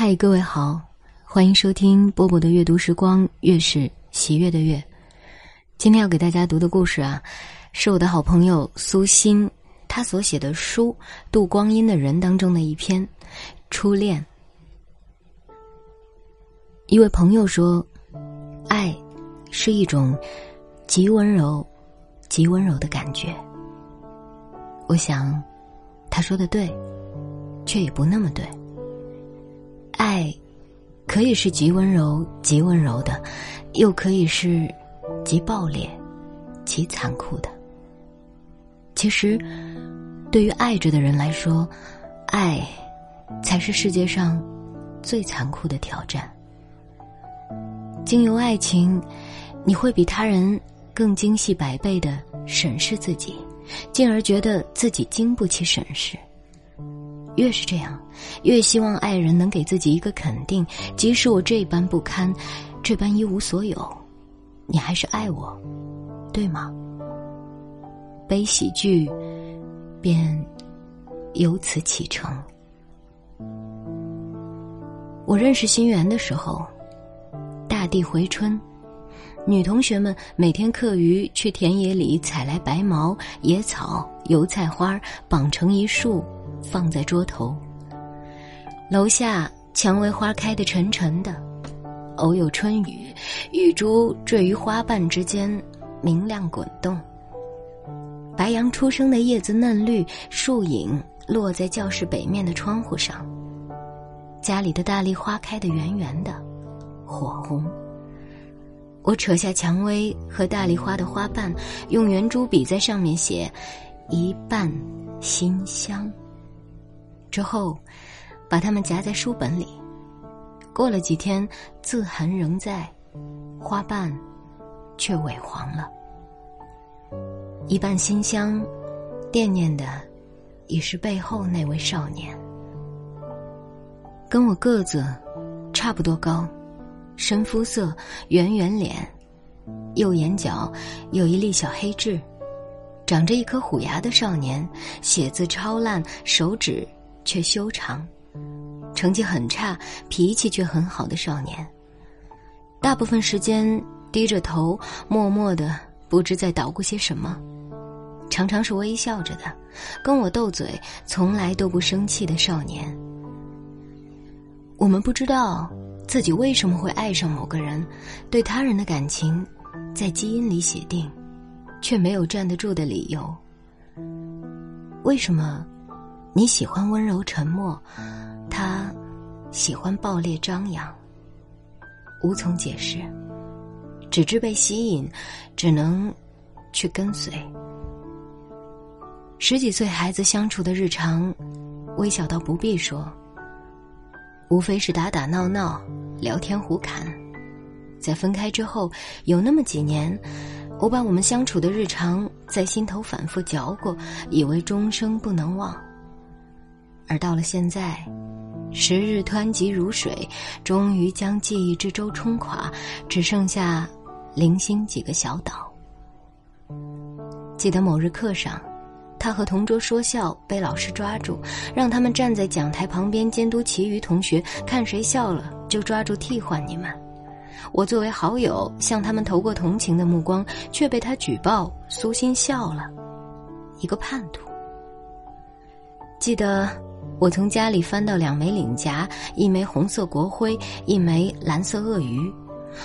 嗨，各位好，欢迎收听波波的阅读时光，月是喜悦的月。今天要给大家读的故事啊，是我的好朋友苏欣他所写的书《度光阴的人》当中的一篇《初恋》。一位朋友说：“爱是一种极温柔、极温柔的感觉。”我想，他说的对，却也不那么对。爱，可以是极温柔、极温柔的，又可以是极暴烈、极残酷的。其实，对于爱着的人来说，爱才是世界上最残酷的挑战。经由爱情，你会比他人更精细百倍的审视自己，进而觉得自己经不起审视。越是这样，越希望爱人能给自己一个肯定，即使我这般不堪，这般一无所有，你还是爱我，对吗？悲喜剧便由此启程。我认识新源的时候，大地回春，女同学们每天课余去田野里采来白毛、野草、油菜花，绑成一束。放在桌头。楼下蔷薇花开得沉沉的，偶有春雨，雨珠坠于花瓣之间，明亮滚动。白杨初生的叶子嫩绿，树影落在教室北面的窗户上。家里的大丽花开得圆圆的，火红。我扯下蔷薇和大丽花的花瓣，用圆珠笔在上面写“一半馨香”。之后，把它们夹在书本里。过了几天，字痕仍在，花瓣却萎黄了。一半馨香，惦念的已是背后那位少年。跟我个子差不多高，深肤色，圆圆脸，右眼角有一粒小黑痣，长着一颗虎牙的少年，写字超烂，手指。却修长，成绩很差，脾气却很好的少年。大部分时间低着头，默默的，不知在捣鼓些什么。常常是微笑着的，跟我斗嘴，从来都不生气的少年。我们不知道自己为什么会爱上某个人，对他人的感情，在基因里写定，却没有站得住的理由。为什么？你喜欢温柔沉默，他喜欢暴烈张扬。无从解释，只知被吸引，只能去跟随。十几岁孩子相处的日常，微小到不必说，无非是打打闹闹、聊天胡侃。在分开之后，有那么几年，我把我们相处的日常在心头反复嚼过，以为终生不能忘。而到了现在，时日湍急如水，终于将记忆之舟冲垮，只剩下零星几个小岛。记得某日课上，他和同桌说笑，被老师抓住，让他们站在讲台旁边监督其余同学，看谁笑了就抓住替换你们。我作为好友向他们投过同情的目光，却被他举报苏心笑了，一个叛徒。记得。我从家里翻到两枚领夹，一枚红色国徽，一枚蓝色鳄鱼。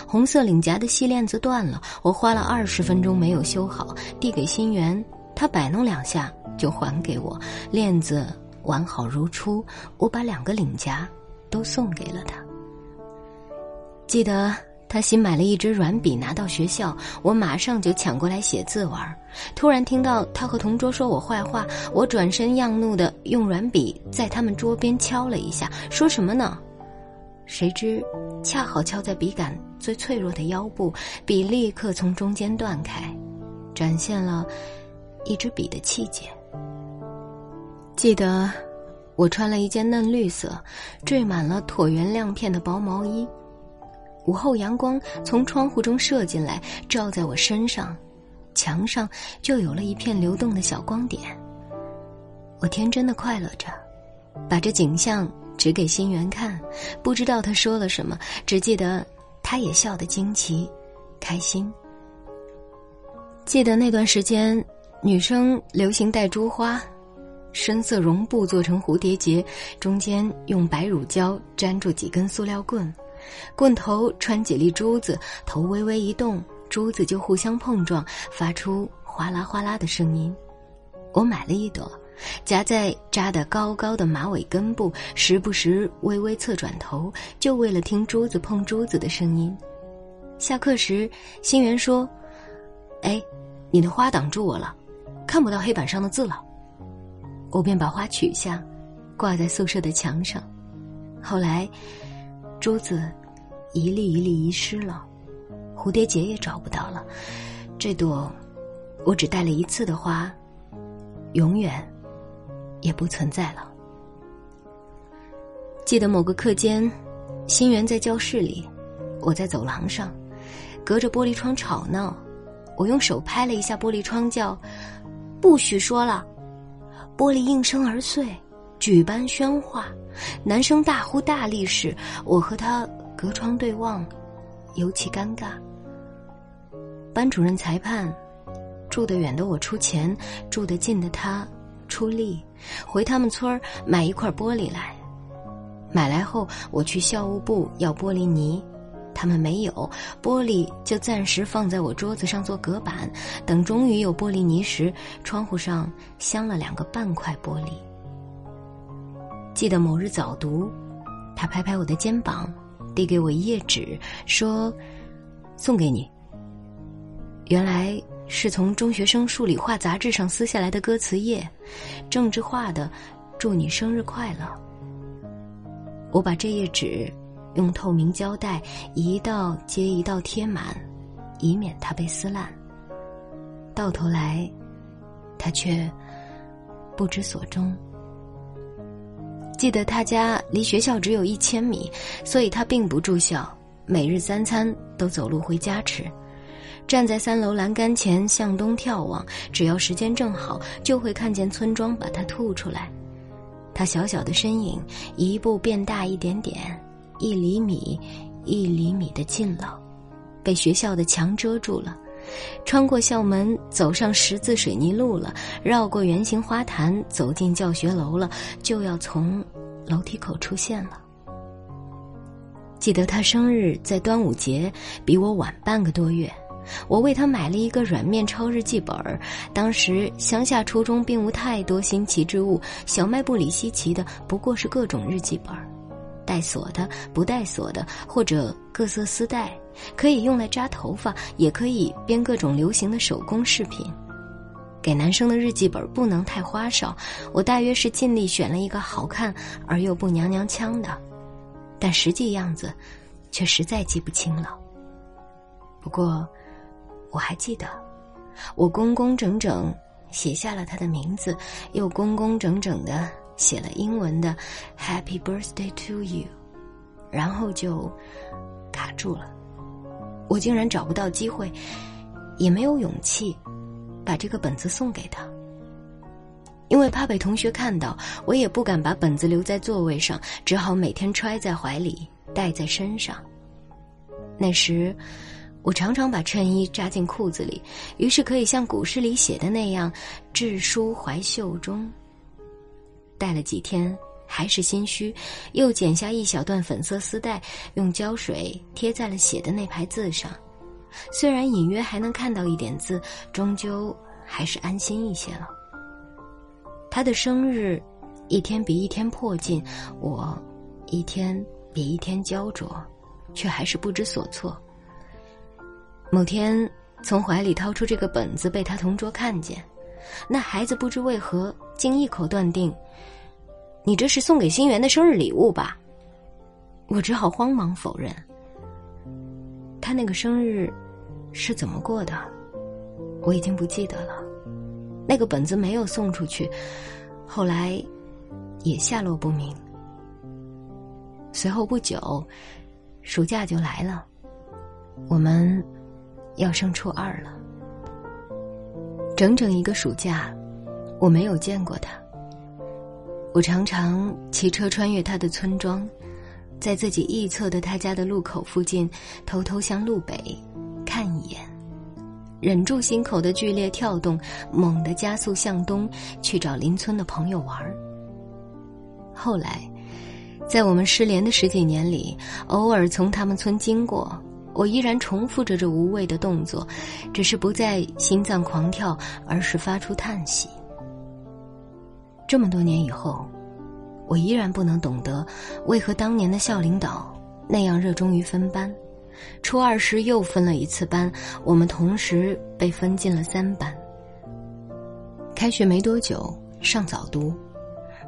红色领夹的细链子断了，我花了二十分钟没有修好，递给新源，他摆弄两下就还给我，链子完好如初。我把两个领夹都送给了他。记得。他新买了一支软笔，拿到学校，我马上就抢过来写字玩。突然听到他和同桌说我坏话，我转身漾怒的用软笔在他们桌边敲了一下，说什么呢？谁知恰好敲在笔杆最脆弱的腰部，笔立刻从中间断开，展现了一支笔的气节。记得我穿了一件嫩绿色、缀满了椭圆亮片的薄毛衣。午后阳光从窗户中射进来，照在我身上，墙上就有了一片流动的小光点。我天真的快乐着，把这景象指给新源看，不知道他说了什么，只记得他也笑得惊奇、开心。记得那段时间，女生流行戴珠花，深色绒布做成蝴蝶结，中间用白乳胶粘住几根塑料棍，棍头穿几粒珠子，头微微一动，珠子就互相碰撞，发出哗啦哗啦的声音。我买了一朵。夹在扎得高高的马尾根部，时不时微微侧转头，就为了听珠子碰珠子的声音。下课时，新源说：“哎，你的花挡住我了，看不到黑板上的字了。”我便把花取下，挂在宿舍的墙上。后来，珠子一粒一粒遗失了，蝴蝶结也找不到了。这朵我只戴了一次的花，永远。也不存在了。记得某个课间，新源在教室里，我在走廊上，隔着玻璃窗吵闹。我用手拍了一下玻璃窗，叫：“不许说了！”玻璃应声而碎，举班喧哗，男生大呼大立时，我和他隔窗对望，尤其尴尬。班主任裁判，住得远的我出钱，住得近的他。出力，回他们村儿买一块玻璃来。买来后，我去校务部要玻璃泥，他们没有玻璃，就暂时放在我桌子上做隔板。等终于有玻璃泥时，窗户上镶了两个半块玻璃。记得某日早读，他拍拍我的肩膀，递给我一页纸，说：“送给你。”原来。是从中学生数理化杂志上撕下来的歌词页，政治化的“祝你生日快乐”。我把这页纸用透明胶带一道接一道贴满，以免它被撕烂。到头来，他却不知所终。记得他家离学校只有一千米，所以他并不住校，每日三餐都走路回家吃。站在三楼栏杆前向东眺望，只要时间正好，就会看见村庄把它吐出来。他小小的身影一步变大一点点，一厘米，一厘米的近了，被学校的墙遮住了。穿过校门，走上十字水泥路了，绕过圆形花坛，走进教学楼了，就要从楼梯口出现了。记得他生日在端午节，比我晚半个多月。我为他买了一个软面抄日记本儿。当时乡下初中并无太多新奇之物，小卖部里稀奇的不过是各种日记本儿，带锁的、不带锁的，或者各色丝带，可以用来扎头发，也可以编各种流行的手工饰品。给男生的日记本不能太花哨，我大约是尽力选了一个好看而又不娘娘腔的，但实际样子，却实在记不清了。不过。我还记得，我工工整整写下了他的名字，又工工整整的写了英文的 “Happy Birthday to you”，然后就卡住了。我竟然找不到机会，也没有勇气把这个本子送给他，因为怕被同学看到，我也不敢把本子留在座位上，只好每天揣在怀里，带在身上。那时。我常常把衬衣扎进裤子里，于是可以像古诗里写的那样，置书怀袖中。带了几天，还是心虚，又剪下一小段粉色丝带，用胶水贴在了写的那排字上。虽然隐约还能看到一点字，终究还是安心一些了。他的生日，一天比一天迫近，我一天比一天焦灼，却还是不知所措。某天，从怀里掏出这个本子，被他同桌看见，那孩子不知为何竟一口断定：“你这是送给新源的生日礼物吧？”我只好慌忙否认。他那个生日是怎么过的，我已经不记得了。那个本子没有送出去，后来也下落不明。随后不久，暑假就来了，我们。要升初二了，整整一个暑假，我没有见过他。我常常骑车穿越他的村庄，在自己臆测的他家的路口附近，偷偷向路北看一眼，忍住心口的剧烈跳动，猛地加速向东去找邻村的朋友玩。后来，在我们失联的十几年里，偶尔从他们村经过。我依然重复着这无谓的动作，只是不再心脏狂跳，而是发出叹息。这么多年以后，我依然不能懂得，为何当年的校领导那样热衷于分班。初二时又分了一次班，我们同时被分进了三班。开学没多久，上早读。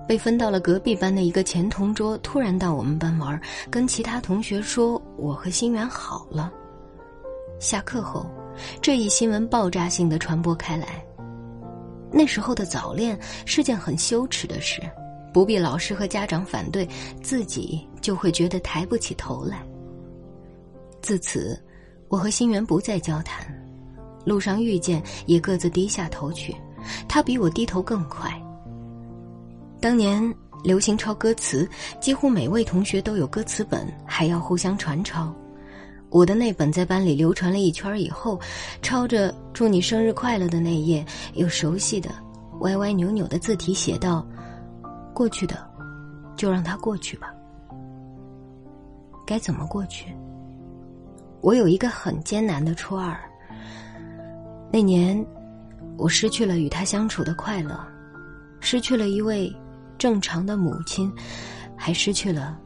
被分到了隔壁班的一个前同桌，突然到我们班玩，跟其他同学说我和心源好了。下课后，这一新闻爆炸性的传播开来。那时候的早恋是件很羞耻的事，不必老师和家长反对，自己就会觉得抬不起头来。自此，我和新源不再交谈，路上遇见也各自低下头去，他比我低头更快。当年流行抄歌词，几乎每位同学都有歌词本，还要互相传抄。我的那本在班里流传了一圈以后，抄着“祝你生日快乐”的那页，有熟悉的歪歪扭扭的字体写道：“过去的，就让它过去吧。”该怎么过去？我有一个很艰难的初二。那年，我失去了与他相处的快乐，失去了一位。正常的母亲，还失去了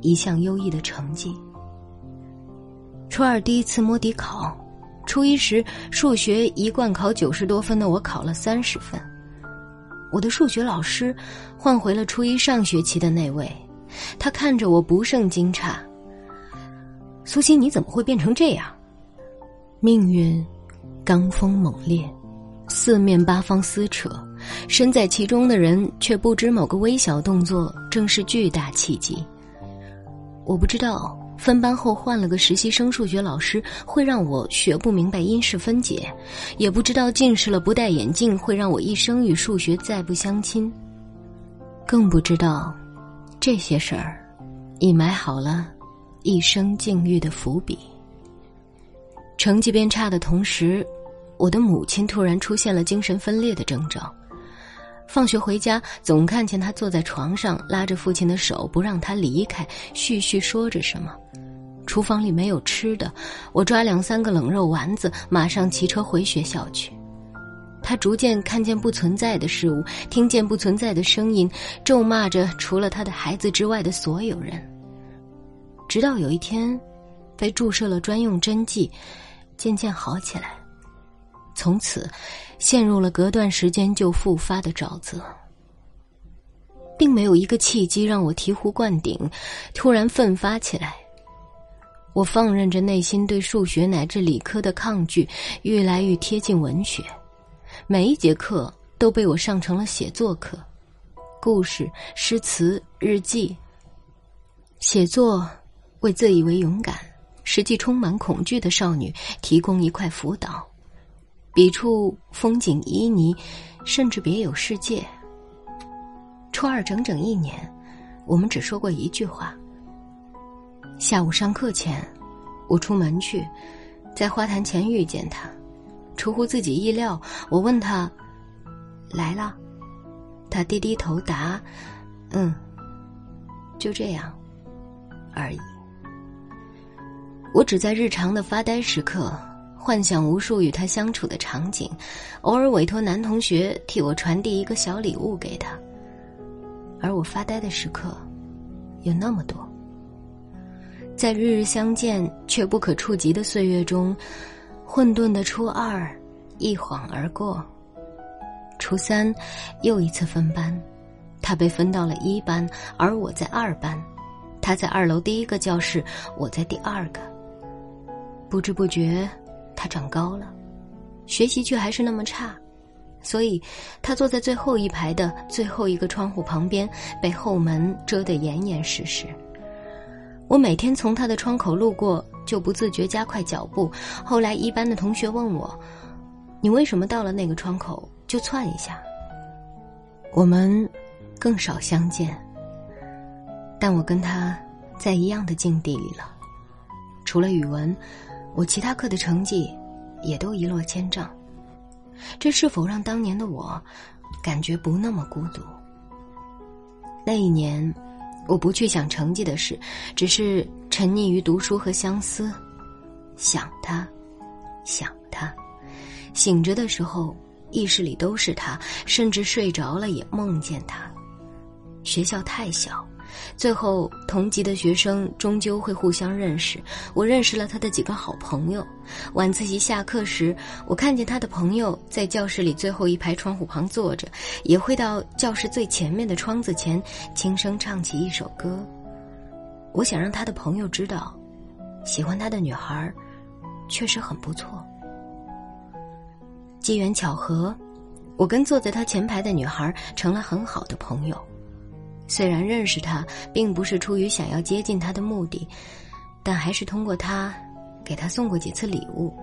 一项优异的成绩。初二第一次摸底考，初一时数学一贯考九十多分的我考了三十分。我的数学老师换回了初一上学期的那位，他看着我不胜惊诧：“苏欣，你怎么会变成这样？”命运，罡风猛烈。四面八方撕扯，身在其中的人却不知某个微小动作正是巨大契机。我不知道分班后换了个实习生数学老师会让我学不明白因式分解，也不知道近视了不戴眼镜会让我一生与数学再不相亲，更不知道这些事儿已埋好了一生境遇的伏笔。成绩变差的同时。我的母亲突然出现了精神分裂的症状，放学回家总看见他坐在床上，拉着父亲的手不让他离开，絮絮说着什么。厨房里没有吃的，我抓两三个冷肉丸子，马上骑车回学校去。他逐渐看见不存在的事物，听见不存在的声音，咒骂着除了他的孩子之外的所有人。直到有一天，被注射了专用针剂，渐渐好起来。从此，陷入了隔段时间就复发的沼泽，并没有一个契机让我醍醐灌顶，突然奋发起来。我放任着内心对数学乃至理科的抗拒，越来越贴近文学。每一节课都被我上成了写作课，故事、诗词、日记。写作为自以为勇敢、实际充满恐惧的少女提供一块辅导。笔触风景旖旎，甚至别有世界。初二整整一年，我们只说过一句话。下午上课前，我出门去，在花坛前遇见他，出乎自己意料，我问他：“来了？”他低低头答：“嗯。”就这样，而已。我只在日常的发呆时刻。幻想无数与他相处的场景，偶尔委托男同学替我传递一个小礼物给他。而我发呆的时刻，有那么多。在日日相见却不可触及的岁月中，混沌的初二一晃而过。初三，又一次分班，他被分到了一班，而我在二班。他在二楼第一个教室，我在第二个。不知不觉。他长高了，学习却还是那么差，所以他坐在最后一排的最后一个窗户旁边，被后门遮得严严实实。我每天从他的窗口路过，就不自觉加快脚步。后来一班的同学问我：“你为什么到了那个窗口就窜一下？”我们更少相见。但我跟他在一样的境地里了。除了语文，我其他课的成绩也都一落千丈。这是否让当年的我感觉不那么孤独？那一年，我不去想成绩的事，只是沉溺于读书和相思，想他，想他。醒着的时候，意识里都是他，甚至睡着了也梦见他。学校太小。最后，同级的学生终究会互相认识。我认识了他的几个好朋友。晚自习下课时，我看见他的朋友在教室里最后一排窗户旁坐着，也会到教室最前面的窗子前轻声唱起一首歌。我想让他的朋友知道，喜欢他的女孩，确实很不错。机缘巧合，我跟坐在他前排的女孩成了很好的朋友。虽然认识他并不是出于想要接近他的目的，但还是通过他，给他送过几次礼物。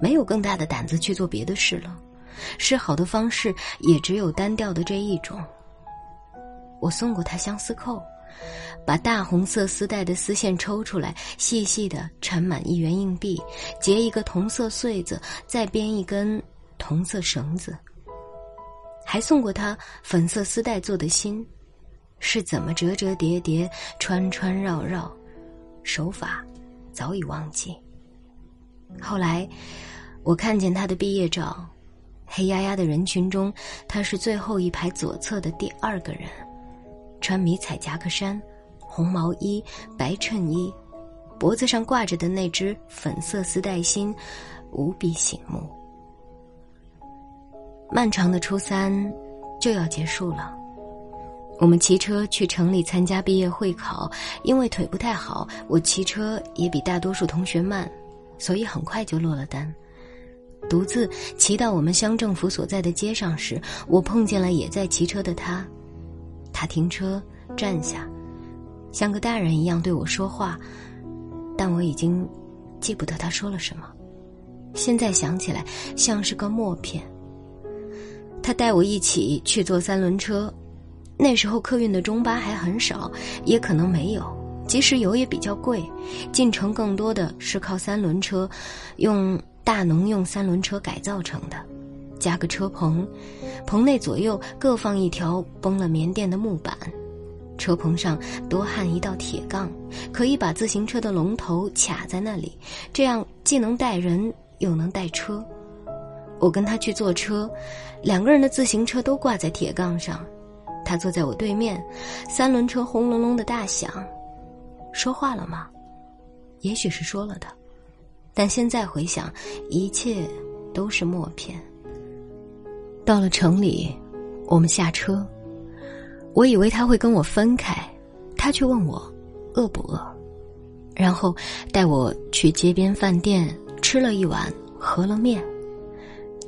没有更大的胆子去做别的事了，示好的方式也只有单调的这一种。我送过他相思扣，把大红色丝带的丝线抽出来，细细的缠满一元硬币，结一个同色穗子，再编一根同色绳子。还送过他粉色丝带做的心。是怎么折折叠叠、穿穿绕绕，手法早已忘记。后来，我看见他的毕业照，黑压压的人群中，他是最后一排左侧的第二个人，穿迷彩夹克衫、红毛衣、白衬衣，脖子上挂着的那只粉色丝带心，无比醒目。漫长的初三就要结束了。我们骑车去城里参加毕业会考，因为腿不太好，我骑车也比大多数同学慢，所以很快就落了单。独自骑到我们乡政府所在的街上时，我碰见了也在骑车的他。他停车站下，像个大人一样对我说话，但我已经记不得他说了什么。现在想起来，像是个默片。他带我一起去坐三轮车。那时候客运的中巴还很少，也可能没有。即使有，也比较贵。进城更多的是靠三轮车，用大农用三轮车改造成的，加个车棚，棚内左右各放一条绷了棉垫的木板，车棚上多焊一道铁杠，可以把自行车的龙头卡在那里，这样既能带人又能带车。我跟他去坐车，两个人的自行车都挂在铁杠上。他坐在我对面，三轮车轰隆隆的大响，说话了吗？也许是说了的，但现在回想，一切都是默片。到了城里，我们下车，我以为他会跟我分开，他却问我饿不饿，然后带我去街边饭店吃了一碗饸饹面，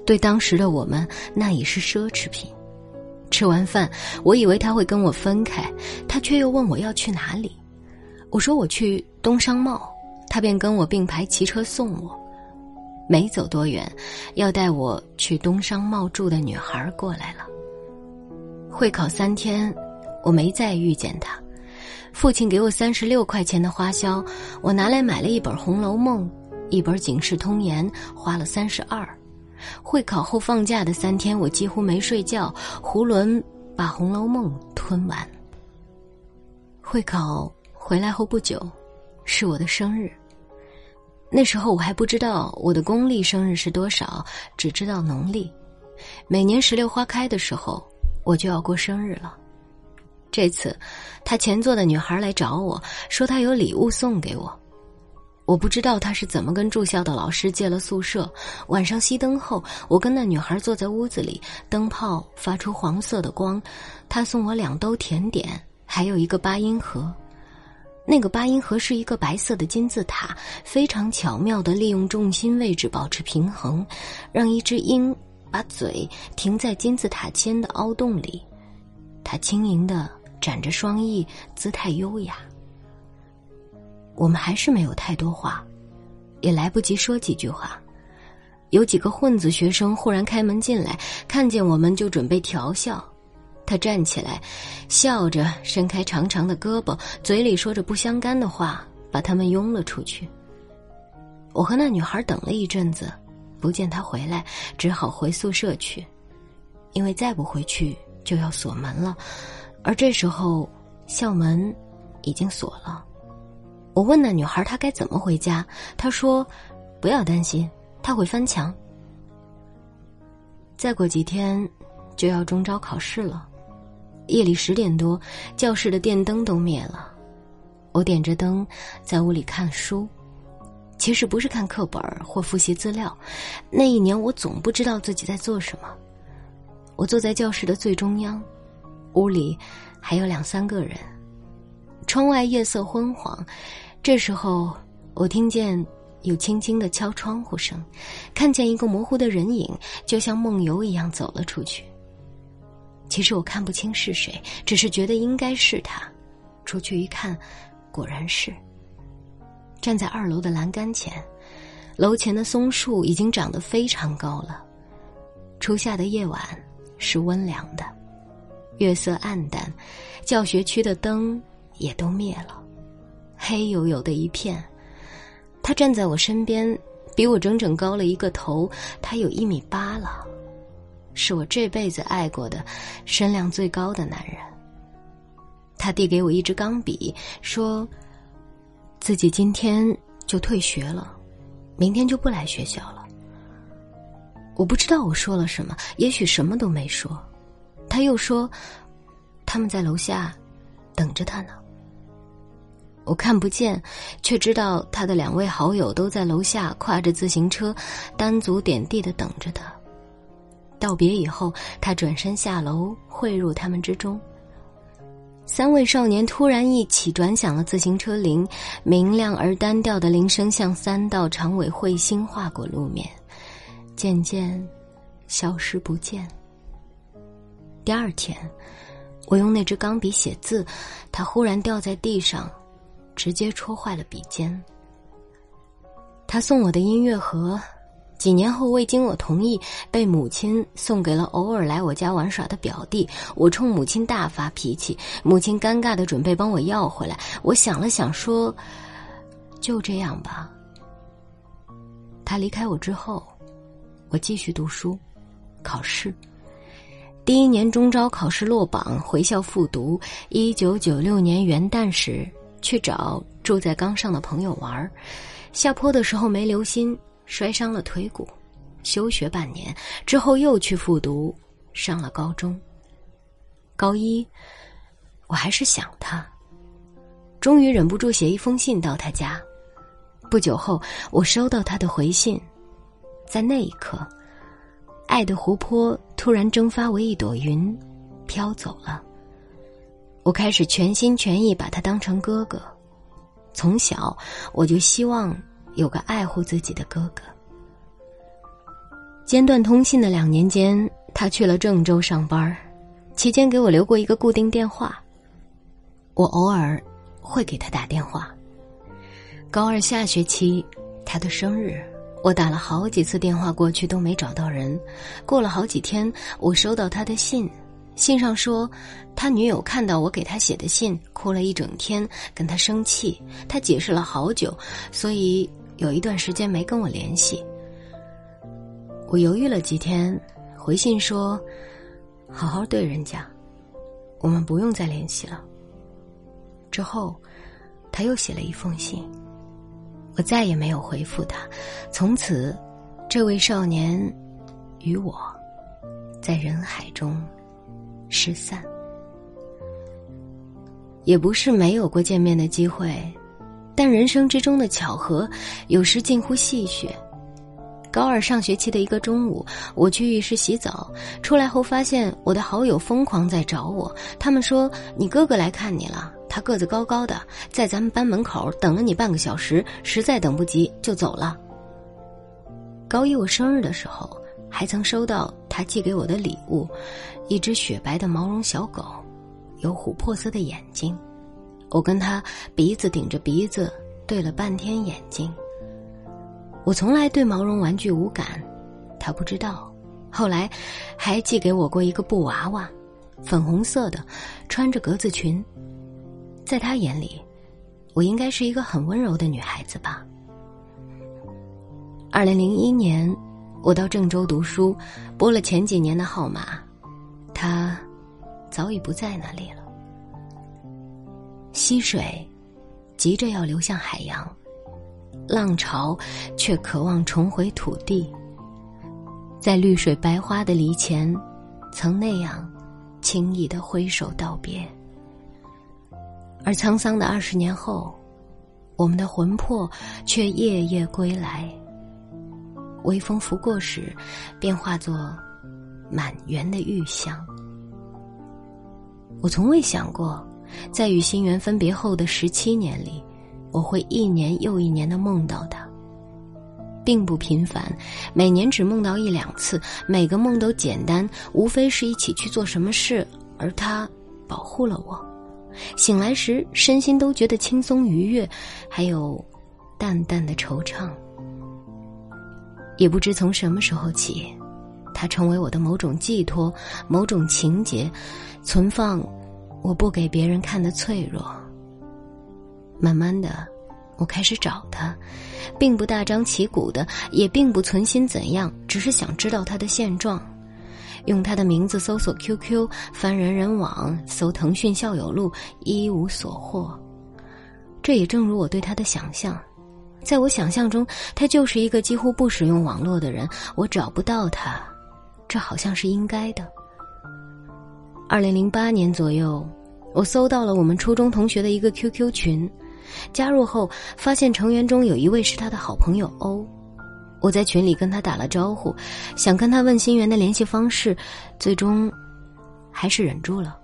对当时的我们那已是奢侈品。吃完饭，我以为他会跟我分开，他却又问我要去哪里。我说我去东商贸，他便跟我并排骑车送我。没走多远，要带我去东商贸住的女孩过来了。会考三天，我没再遇见他。父亲给我三十六块钱的花销，我拿来买了一本《红楼梦》，一本《警世通言》，花了三十二。会考后放假的三天，我几乎没睡觉，囫囵把《红楼梦》吞完。会考回来后不久，是我的生日。那时候我还不知道我的公历生日是多少，只知道农历。每年石榴花开的时候，我就要过生日了。这次，他前座的女孩来找我说，她有礼物送给我。我不知道他是怎么跟住校的老师借了宿舍。晚上熄灯后，我跟那女孩坐在屋子里，灯泡发出黄色的光。他送我两兜甜点，还有一个八音盒。那个八音盒是一个白色的金字塔，非常巧妙的利用重心位置保持平衡，让一只鹰把嘴停在金字塔尖的凹洞里。它轻盈的展着双翼，姿态优雅。我们还是没有太多话，也来不及说几句话。有几个混子学生忽然开门进来，看见我们就准备调笑。他站起来，笑着伸开长长的胳膊，嘴里说着不相干的话，把他们拥了出去。我和那女孩等了一阵子，不见他回来，只好回宿舍去，因为再不回去就要锁门了，而这时候校门已经锁了。我问那女孩她该怎么回家，她说：“不要担心，她会翻墙。”再过几天就要中招考试了。夜里十点多，教室的电灯都灭了。我点着灯，在屋里看书。其实不是看课本或复习资料。那一年，我总不知道自己在做什么。我坐在教室的最中央，屋里还有两三个人。窗外夜色昏黄，这时候我听见有轻轻的敲窗户声，看见一个模糊的人影，就像梦游一样走了出去。其实我看不清是谁，只是觉得应该是他。出去一看，果然是。站在二楼的栏杆前，楼前的松树已经长得非常高了。初夏的夜晚是温凉的，月色暗淡，教学区的灯也都灭了，黑黝黝的一片。他站在我身边，比我整整高了一个头，他有一米八了。是我这辈子爱过的身量最高的男人。他递给我一支钢笔，说：“自己今天就退学了，明天就不来学校了。”我不知道我说了什么，也许什么都没说。他又说：“他们在楼下等着他呢。”我看不见，却知道他的两位好友都在楼下挎着自行车，单足点地的等着他。道别以后，他转身下楼，汇入他们之中。三位少年突然一起转响了自行车铃，明亮而单调的铃声像三道长尾彗星划过路面，渐渐消失不见。第二天，我用那支钢笔写字，它忽然掉在地上，直接戳坏了笔尖。他送我的音乐盒。几年后，未经我同意，被母亲送给了偶尔来我家玩耍的表弟。我冲母亲大发脾气，母亲尴尬的准备帮我要回来。我想了想，说：“就这样吧。”他离开我之后，我继续读书，考试。第一年中招考试落榜，回校复读。一九九六年元旦时，去找住在岗上的朋友玩，下坡的时候没留心。摔伤了腿骨，休学半年之后又去复读，上了高中。高一，我还是想他，终于忍不住写一封信到他家。不久后，我收到他的回信，在那一刻，爱的湖泊突然蒸发为一朵云，飘走了。我开始全心全意把他当成哥哥，从小我就希望。有个爱护自己的哥哥。间断通信的两年间，他去了郑州上班，期间给我留过一个固定电话，我偶尔会给他打电话。高二下学期，他的生日，我打了好几次电话过去都没找到人。过了好几天，我收到他的信，信上说他女友看到我给他写的信，哭了一整天，跟他生气，他解释了好久，所以。有一段时间没跟我联系，我犹豫了几天，回信说：“好好对人家，我们不用再联系了。”之后，他又写了一封信，我再也没有回复他。从此，这位少年与我在人海中失散，也不是没有过见面的机会。但人生之中的巧合，有时近乎戏谑。高二上学期的一个中午，我去浴室洗澡，出来后发现我的好友疯狂在找我。他们说：“你哥哥来看你了，他个子高高的，在咱们班门口等了你半个小时，实在等不及就走了。”高一我生日的时候，还曾收到他寄给我的礼物，一只雪白的毛绒小狗，有琥珀色的眼睛。我跟他鼻子顶着鼻子对了半天眼睛。我从来对毛绒玩具无感，他不知道。后来，还寄给我过一个布娃娃，粉红色的，穿着格子裙。在他眼里，我应该是一个很温柔的女孩子吧。二零零一年，我到郑州读书，拨了前几年的号码，他早已不在那里了。溪水急着要流向海洋，浪潮却渴望重回土地。在绿水白花的篱前，曾那样轻易的挥手道别。而沧桑的二十年后，我们的魂魄却夜夜归来。微风拂过时，便化作满园的玉香。我从未想过，在与心源分别后的十七年里，我会一年又一年的梦到他。并不频繁，每年只梦到一两次，每个梦都简单，无非是一起去做什么事，而他保护了我。醒来时，身心都觉得轻松愉悦，还有淡淡的惆怅。也不知从什么时候起，他成为我的某种寄托，某种情节，存放我不给别人看的脆弱。慢慢的。我开始找他，并不大张旗鼓的，也并不存心怎样，只是想知道他的现状。用他的名字搜索 QQ，翻人人网，搜腾讯校友录，一无所获。这也正如我对他的想象，在我想象中，他就是一个几乎不使用网络的人。我找不到他，这好像是应该的。二零零八年左右，我搜到了我们初中同学的一个 QQ 群。加入后，发现成员中有一位是他的好朋友欧。我在群里跟他打了招呼，想跟他问新源的联系方式，最终还是忍住了。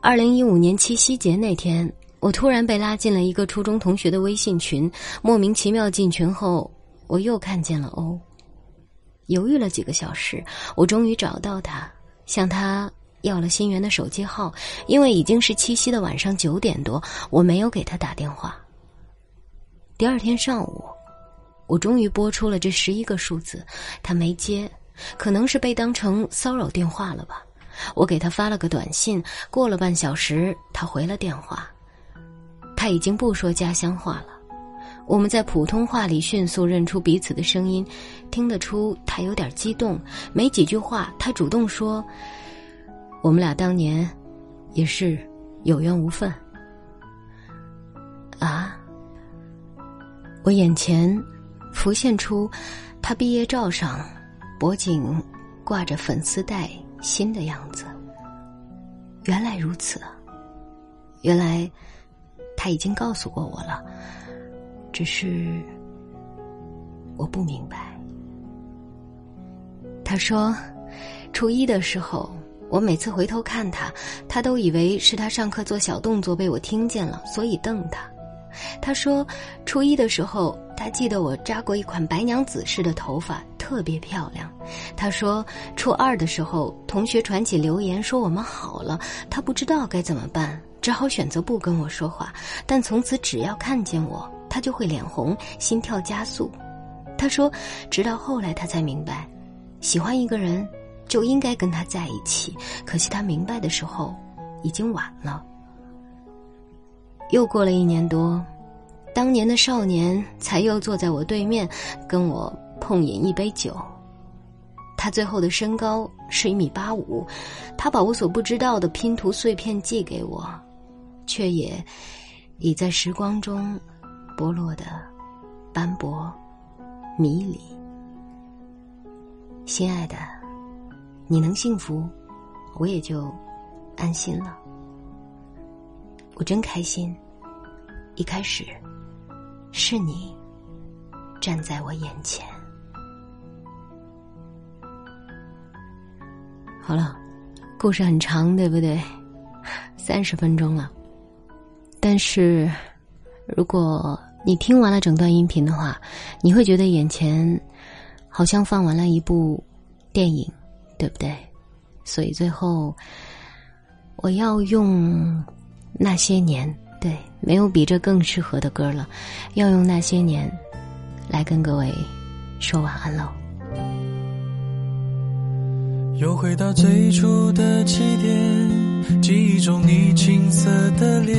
二零一五年七夕节那天，我突然被拉进了一个初中同学的微信群，莫名其妙进群后，我又看见了欧。犹豫了几个小时，我终于找到他，向他。要了新源的手机号，因为已经是七夕的晚上九点多，我没有给他打电话。第二天上午，我终于拨出了这十一个数字，他没接，可能是被当成骚扰电话了吧。我给他发了个短信，过了半小时，他回了电话。他已经不说家乡话了，我们在普通话里迅速认出彼此的声音，听得出他有点激动。没几句话，他主动说。我们俩当年也是有缘无分啊！我眼前浮现出他毕业照上脖颈挂着粉丝带心的样子。原来如此，原来他已经告诉过我了，只是我不明白。他说，初一的时候。我每次回头看他，他都以为是他上课做小动作被我听见了，所以瞪他。他说，初一的时候，他记得我扎过一款白娘子式的头发，特别漂亮。他说，初二的时候，同学传起流言说我们好了，他不知道该怎么办，只好选择不跟我说话。但从此只要看见我，他就会脸红，心跳加速。他说，直到后来他才明白，喜欢一个人。就应该跟他在一起，可惜他明白的时候，已经晚了。又过了一年多，当年的少年才又坐在我对面，跟我碰饮一杯酒。他最后的身高是一米八五，他把我所不知道的拼图碎片寄给我，却也已在时光中剥落的斑驳迷离。心爱的。你能幸福，我也就安心了。我真开心，一开始是你站在我眼前。好了，故事很长，对不对？三十分钟了。但是，如果你听完了整段音频的话，你会觉得眼前好像放完了一部电影。对不对？所以最后，我要用那些年，对，没有比这更适合的歌了，要用那些年来跟各位说晚安喽。又回到最初的起点，记忆中你青涩的脸，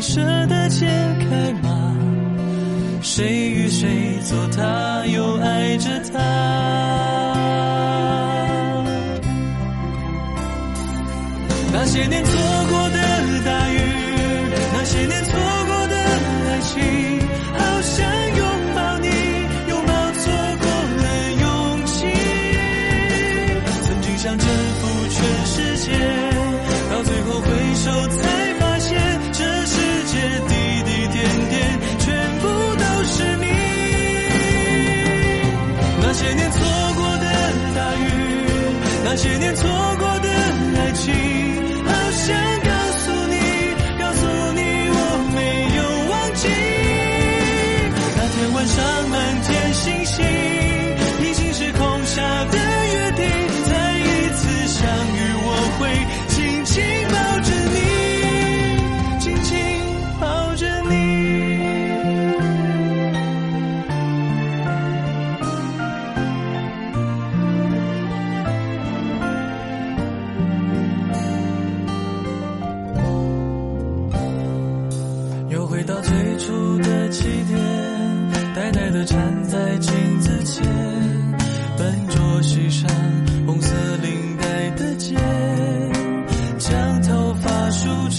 舍得解开吗？谁与谁做他，又爱着他？那些年错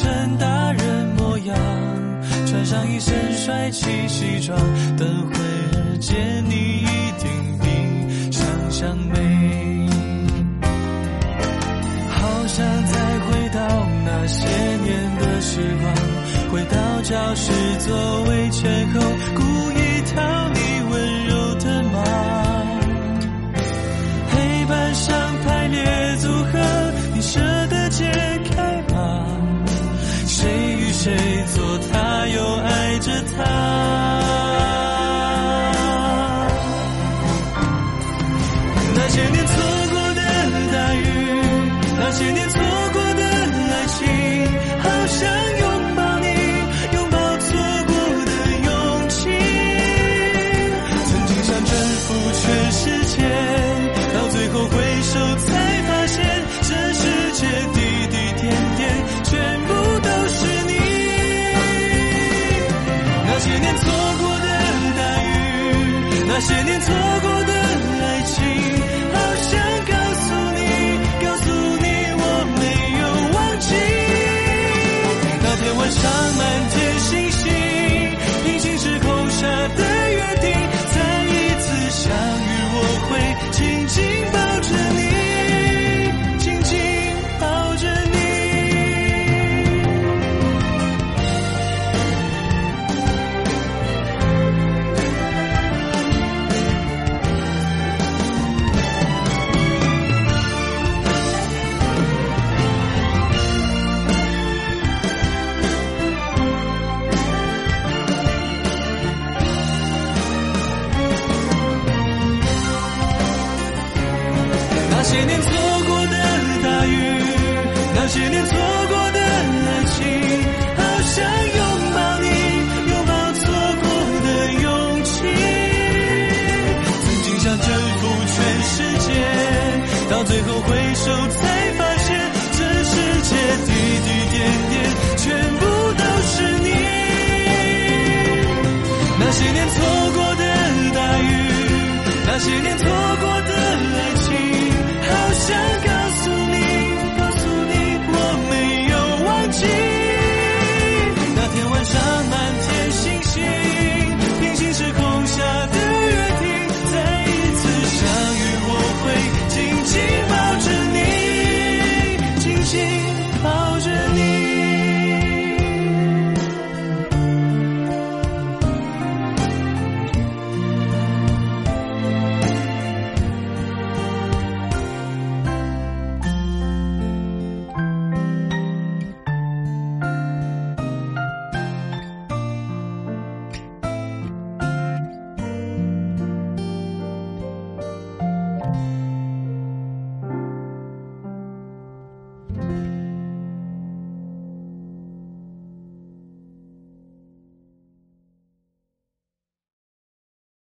成大人模样，穿上一身帅气西装，等会儿见你一定比想象美。好想再回到那些年的时光，回到教室座位前后，些年错过十年错